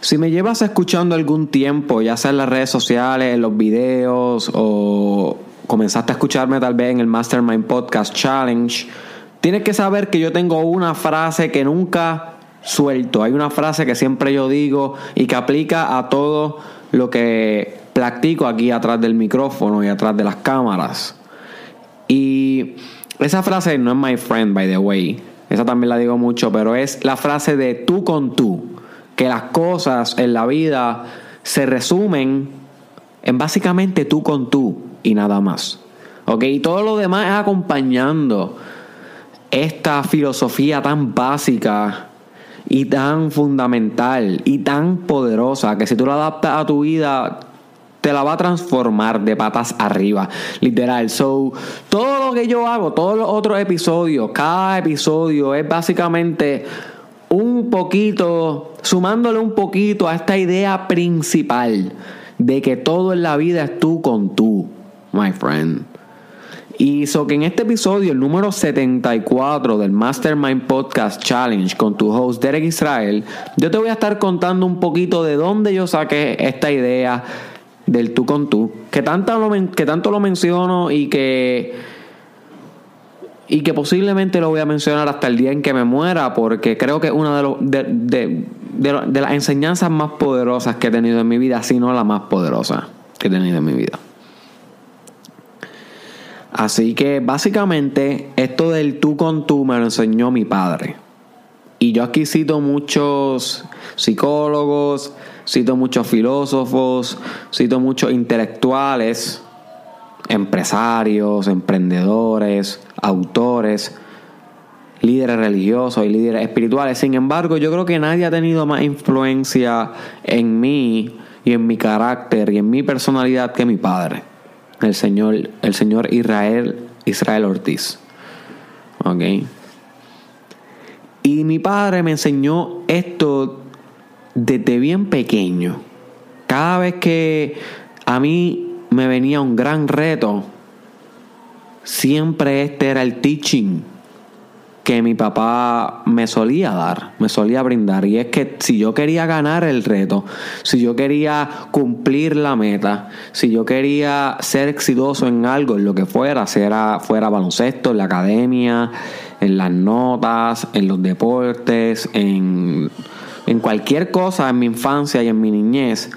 Si me llevas escuchando algún tiempo, ya sea en las redes sociales, en los videos o comenzaste a escucharme tal vez en el Mastermind Podcast Challenge, tienes que saber que yo tengo una frase que nunca suelto. Hay una frase que siempre yo digo y que aplica a todo lo que practico aquí atrás del micrófono y atrás de las cámaras. Y esa frase no es my friend, by the way. Esa también la digo mucho, pero es la frase de tú con tú. Que las cosas en la vida se resumen en básicamente tú con tú y nada más. ¿Ok? Y todo lo demás es acompañando esta filosofía tan básica y tan fundamental y tan poderosa que si tú la adaptas a tu vida te la va a transformar de patas arriba, literal. So, todo lo que yo hago, todos los otros episodios, cada episodio es básicamente un poquito, sumándole un poquito a esta idea principal de que todo en la vida es tú con tú, my friend. Y so que en este episodio, el número 74 del Mastermind Podcast Challenge con tu host Derek Israel, yo te voy a estar contando un poquito de dónde yo saqué esta idea del tú con tú, que, tanto que tanto lo menciono y que y que posiblemente lo voy a mencionar hasta el día en que me muera, porque creo que es una de, de, de, las enseñanzas más poderosas que he tenido en mi vida, si no la más poderosa que he tenido en mi vida. Así que básicamente esto del tú con tú me lo enseñó mi padre. Y yo aquí cito muchos psicólogos, cito muchos filósofos, cito muchos intelectuales, empresarios, emprendedores, autores, líderes religiosos y líderes espirituales. Sin embargo, yo creo que nadie ha tenido más influencia en mí y en mi carácter y en mi personalidad que mi padre, el señor, el señor Israel, Israel Ortiz. ¿Ok? Y mi padre me enseñó esto desde bien pequeño, cada vez que a mí me venía un gran reto, siempre este era el teaching que mi papá me solía dar, me solía brindar. Y es que si yo quería ganar el reto, si yo quería cumplir la meta, si yo quería ser exitoso en algo, en lo que fuera, sea fuera baloncesto, en la academia, en las notas, en los deportes, en en cualquier cosa en mi infancia y en mi niñez,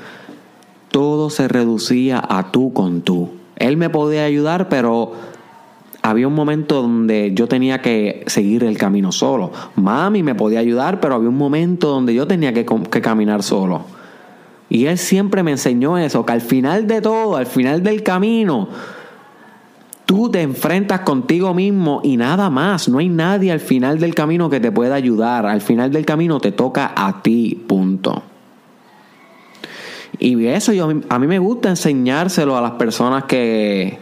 todo se reducía a tú con tú. Él me podía ayudar, pero había un momento donde yo tenía que seguir el camino solo. Mami me podía ayudar, pero había un momento donde yo tenía que, caminar solo. Y él siempre me enseñó eso, que al final de todo, al final del camino, Tú te enfrentas contigo mismo y nada más. No hay nadie al final del camino que te pueda ayudar. Al final del camino te toca a ti, punto. Y eso yo, a mí me gusta enseñárselo a las personas que,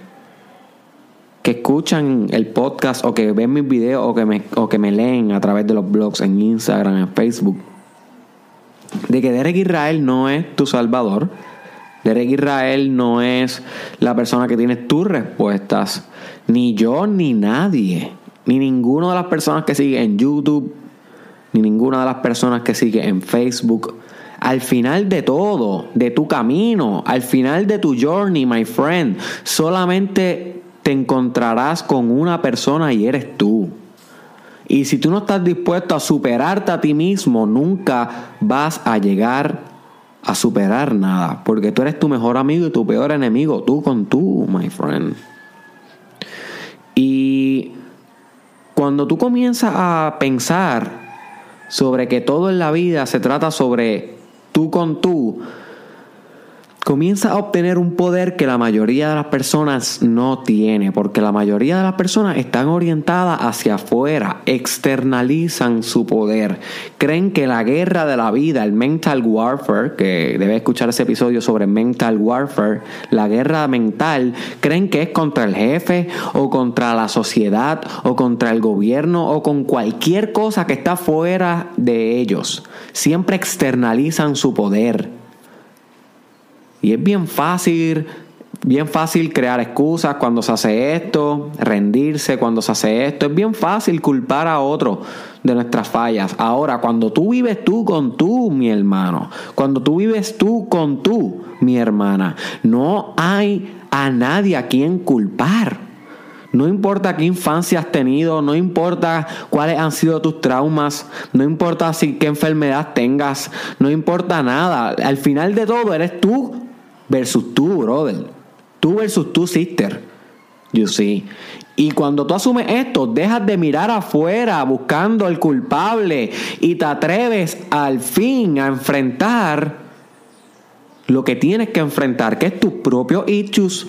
que escuchan el podcast o que ven mis videos o que, me, o que me leen a través de los blogs en Instagram, en Facebook. De que Derek Israel no es tu salvador Derek Israel no es la persona que tiene tus respuestas. Ni yo, ni nadie. Ni ninguna de las personas que sigue en YouTube. Ni ninguna de las personas que sigue en Facebook. Al final de todo, de tu camino, al final de tu journey, my friend, solamente te encontrarás con una persona y eres tú. Y si tú no estás dispuesto a superarte a ti mismo, nunca vas a llegar a superar nada, porque tú eres tu mejor amigo y tu peor enemigo, tú con tú, my friend. Y cuando tú comienzas a pensar sobre que todo en la vida se trata sobre tú con tú, comienza a obtener un poder que la mayoría de las personas no tiene, porque la mayoría de las personas están orientadas hacia afuera, externalizan su poder, creen que la guerra de la vida, el mental warfare, que debe escuchar ese episodio sobre mental warfare, la guerra mental, creen que es contra el jefe o contra la sociedad o contra el gobierno o con cualquier cosa que está fuera de ellos. Siempre externalizan su poder y es bien fácil Bien fácil crear excusas cuando se hace esto, rendirse cuando se hace esto. Es bien fácil culpar a otro de nuestras fallas. Ahora, cuando tú vives tú con tú, mi hermano, cuando tú vives tú con tú, mi hermana, no hay a nadie a quien culpar. No importa qué infancia has tenido, no importa cuáles han sido tus traumas, no importa si qué enfermedad tengas, no importa nada. Al final de todo eres tú versus tú, brother. Tú versus tú, sister. You see. Y cuando tú asumes esto, dejas de mirar afuera buscando al culpable y te atreves al fin a enfrentar lo que tienes que enfrentar, que es tus propios issues,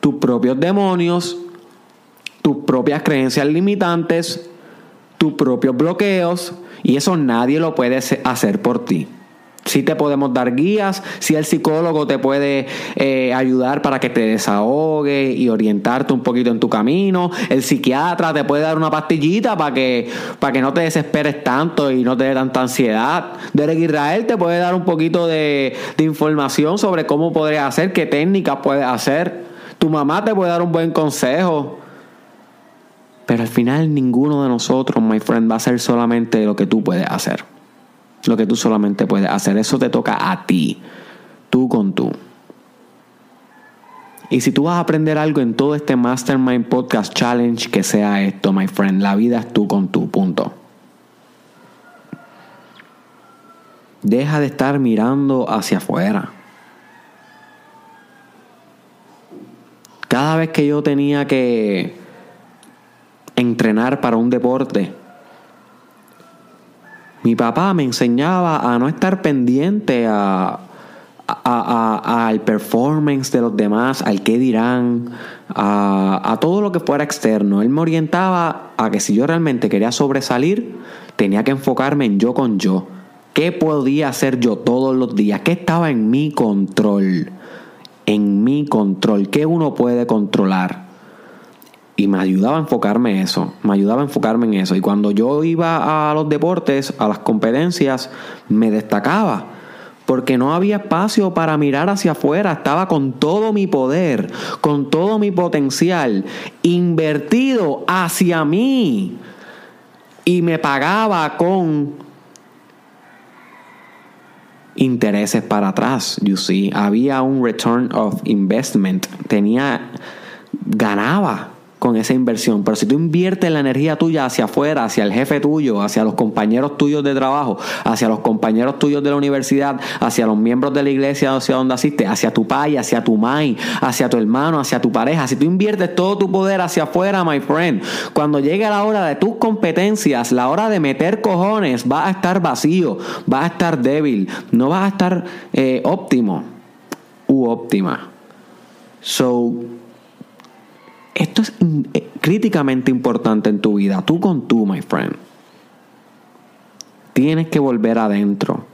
tus propios demonios, tus propias creencias limitantes, tus propios bloqueos, y eso nadie lo puede hacer por ti. Si te podemos dar guías, si el psicólogo te puede eh, ayudar para que te desahogue y orientarte un poquito en tu camino. El psiquiatra te puede dar una pastillita para que, para que no te desesperes tanto y no te dé tanta ansiedad. Derek Israel te puede dar un poquito de, de información sobre cómo podrías hacer, qué técnicas puedes hacer. Tu mamá te puede dar un buen consejo. Pero al final ninguno de nosotros, my friend, va a hacer solamente lo que tú puedes hacer lo que tú solamente puedes hacer. Eso te toca a ti, tú con tú. Y si tú vas a aprender algo en todo este Mastermind Podcast Challenge, que sea esto, my friend. La vida es tú con tú, punto. Deja de estar mirando hacia afuera. Cada vez que yo tenía que entrenar para un deporte, mi papá me enseñaba a no estar pendiente a, al performance de los demás, al qué dirán, a, todo lo que fuera externo. Él me orientaba a que si yo realmente quería sobresalir, tenía que enfocarme en yo con yo. ¿Qué podía hacer yo todos los días? ¿Qué estaba en mi control? En mi control. ¿Qué uno puede controlar? Y me ayudaba a enfocarme en eso, me ayudaba a enfocarme en eso. Y cuando yo iba a los deportes, a las competencias, me destacaba. Porque no había espacio para mirar hacia afuera, estaba con todo mi poder, con todo mi potencial, invertido hacia mí. Y me pagaba con intereses para atrás, you see. Había un return of investment, tenía, ganaba con esa inversión. Pero si tú inviertes la energía tuya hacia afuera, hacia el jefe tuyo, hacia los compañeros tuyos de trabajo, hacia los compañeros tuyos de la universidad, hacia los miembros de la iglesia hacia donde asistes, hacia tu pai, hacia tu mai, hacia tu hermano, hacia tu pareja, si tú inviertes todo tu poder hacia afuera, my friend, cuando llegue la hora de tus competencias, la hora de meter cojones, va a estar vacío, va a estar débil, no va a estar eh, óptimo u óptima. So, esto es eh, críticamente importante en tu vida, tú con tú, my friend. Tienes que volver adentro.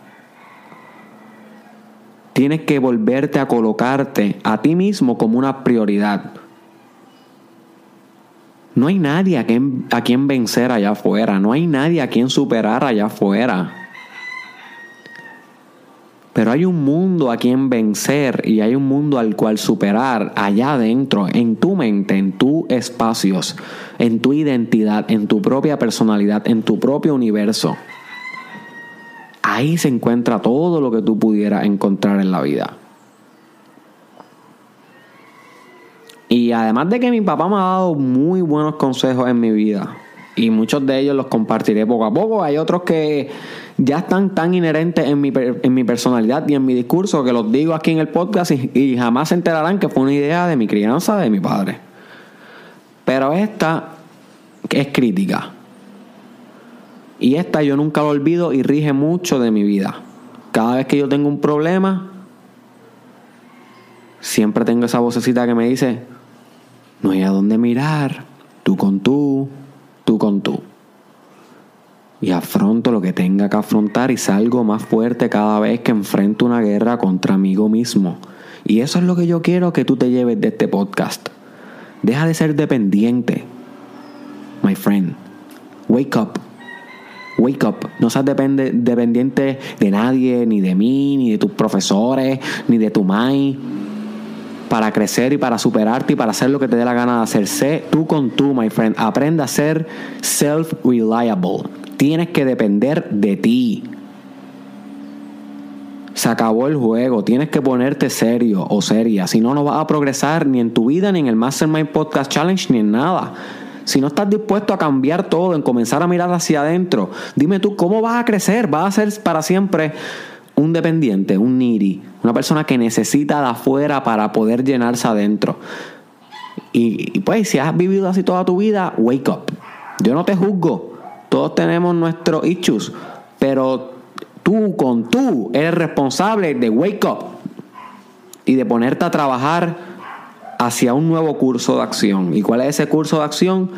Tienes que volverte a colocarte a ti mismo como una prioridad. No hay nadie a quien, a quien vencer allá afuera, no hay nadie a quien superar allá afuera. Hay un mundo a quien vencer y hay un mundo al cual superar allá adentro, en tu mente, en tus espacios, en tu identidad, en tu propia personalidad, en tu propio universo. Ahí se encuentra todo lo que tú pudieras encontrar en la vida. Y además de que mi papá me ha dado muy buenos consejos en mi vida, y muchos de ellos los compartiré poco a poco, hay otros que ya están tan inherentes en mi, en mi personalidad y en mi discurso que los digo aquí en el podcast y, jamás se enterarán que fue una idea de mi crianza, de mi padre. Pero esta es crítica. Y esta yo nunca lo olvido y rige mucho de mi vida. Cada vez que yo tengo un problema, siempre tengo esa vocecita que me dice, no hay a dónde mirar, tú con tú, tú con tú y afronto lo que tenga que afrontar y salgo más fuerte cada vez que enfrento una guerra contra mí mismo. Y eso es lo que yo quiero que tú te lleves de este podcast. Deja de ser dependiente. My friend, wake up. Wake up. No seas depende, dependiente de nadie, ni de mí, ni de tus profesores, ni de tu mai. Para crecer y para superarte y para hacer lo que te dé la gana de hacer. Sé tú con tú, my friend. Aprenda a ser self-reliable. Tienes que depender de ti. Se acabó el juego. Tienes que ponerte serio o seria. Si no, no vas a progresar ni en tu vida, ni en el Mastermind Podcast Challenge, ni en nada. Si no estás dispuesto a cambiar todo, en comenzar a mirar hacia adentro, dime tú, ¿cómo vas a crecer? ¿Vas a ser para siempre un dependiente, un needy, una persona que necesita de afuera para poder llenarse adentro. Y, pues si has vivido así toda tu vida, wake up. Yo no te juzgo. Todos tenemos nuestros issues, pero tú con tú eres responsable de wake up y de ponerte a trabajar hacia un nuevo curso de acción. ¿Y cuál es ese curso de acción?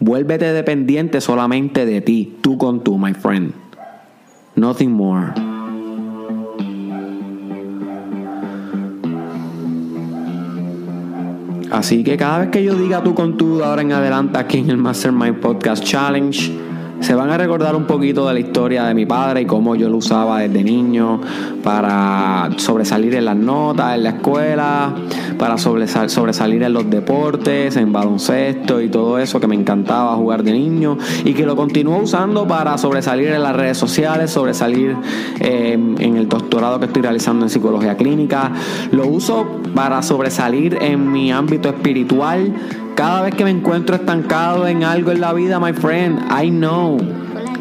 Vuélvete dependiente solamente de ti, tú con tú, my friend. Nothing more. Así que cada vez que yo diga tú con tú ahora en adelante aquí en el Mastermind Podcast Challenge, se van a recordar un poquito de la historia de mi padre y cómo yo lo usaba desde niño para sobresalir en las notas, en la escuela, para sobresalir en los deportes, en baloncesto y todo eso que me encantaba jugar de niño y que lo continúo usando para sobresalir en las redes sociales, sobresalir em, en el doctorado que estoy realizando en psicología clínica. Lo uso para sobresalir en mi ámbito espiritual cada vez que me encuentro estancado en algo en la vida, my friend, I know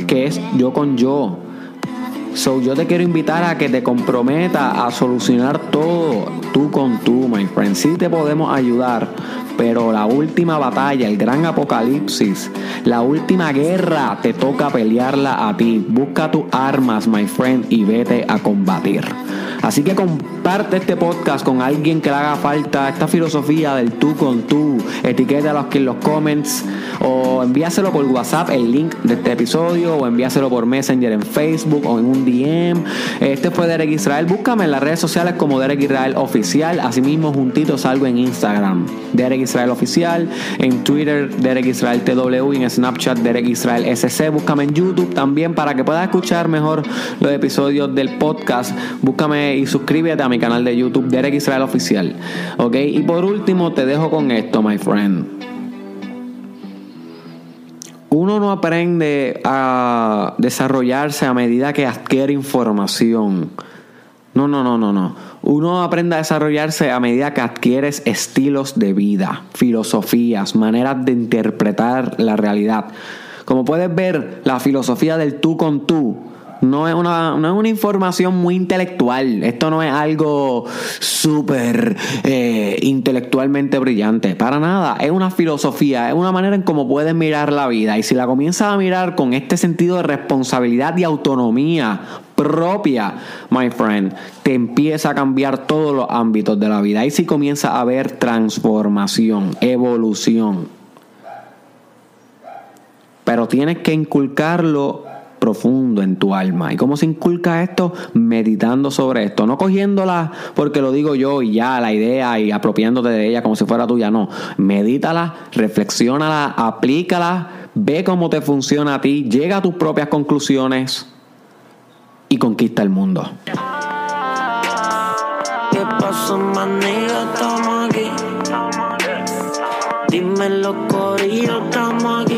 que es yo con yo. So, yo te quiero invitar a que te comprometa a solucionar todo tú con tú, my friend. Sí te podemos ayudar, pero la última batalla, el gran apocalipsis, la última guerra, te toca pelearla a ti. Busca tus armas, my friend, y vete a combatir. Así que comparte este podcast con alguien que le haga falta esta filosofía del tú con tú. Etiquétalo aquí en los comments o envíaselo por WhatsApp el link de este episodio o envíaselo por Messenger en Facebook o en un DM. Este fue Derek Israel. Búscame en las redes sociales como Derek Israel Oficial. Asimismo, juntito salgo en Instagram. Derek Israel Oficial. En Twitter, Derek Israel TW. Y en Snapchat, Derek Israel SC. Búscame en YouTube también para que puedas escuchar mejor los episodios del podcast. Búscame y suscríbete a mi canal de YouTube, Derek Israel Oficial. ¿Ok? Y por último, te dejo con esto, my friend. Uno no aprende a desarrollarse a medida que adquiere información. No, no, no, no, no. Uno aprende a desarrollarse a medida que adquieres estilos de vida, filosofías, maneras de interpretar la realidad. Como puedes ver, la filosofía del tú con tú no es una, no es una información muy intelectual. Esto no es algo súper eh, intelectualmente brillante. Para nada. Es una filosofía. Es una manera en cómo puedes mirar la vida. Y si la comienzas a mirar con este sentido de responsabilidad y autonomía propia, my friend, te empieza a cambiar todos los ámbitos de la vida. Y si comienza a haber transformación, evolución. Pero tienes que inculcarlo profundo en tu alma. ¿Y cómo se inculca esto? Meditando sobre esto, no cogiéndola porque lo digo yo y ya la idea y apropiándote de ella como si fuera tuya, no. Medítala, reflexiónala, aplícala, ve cómo te funciona a ti, llega a tus propias conclusiones y conquista el mundo. ¿Qué pasó, Estamos aquí. Dime los estamos aquí.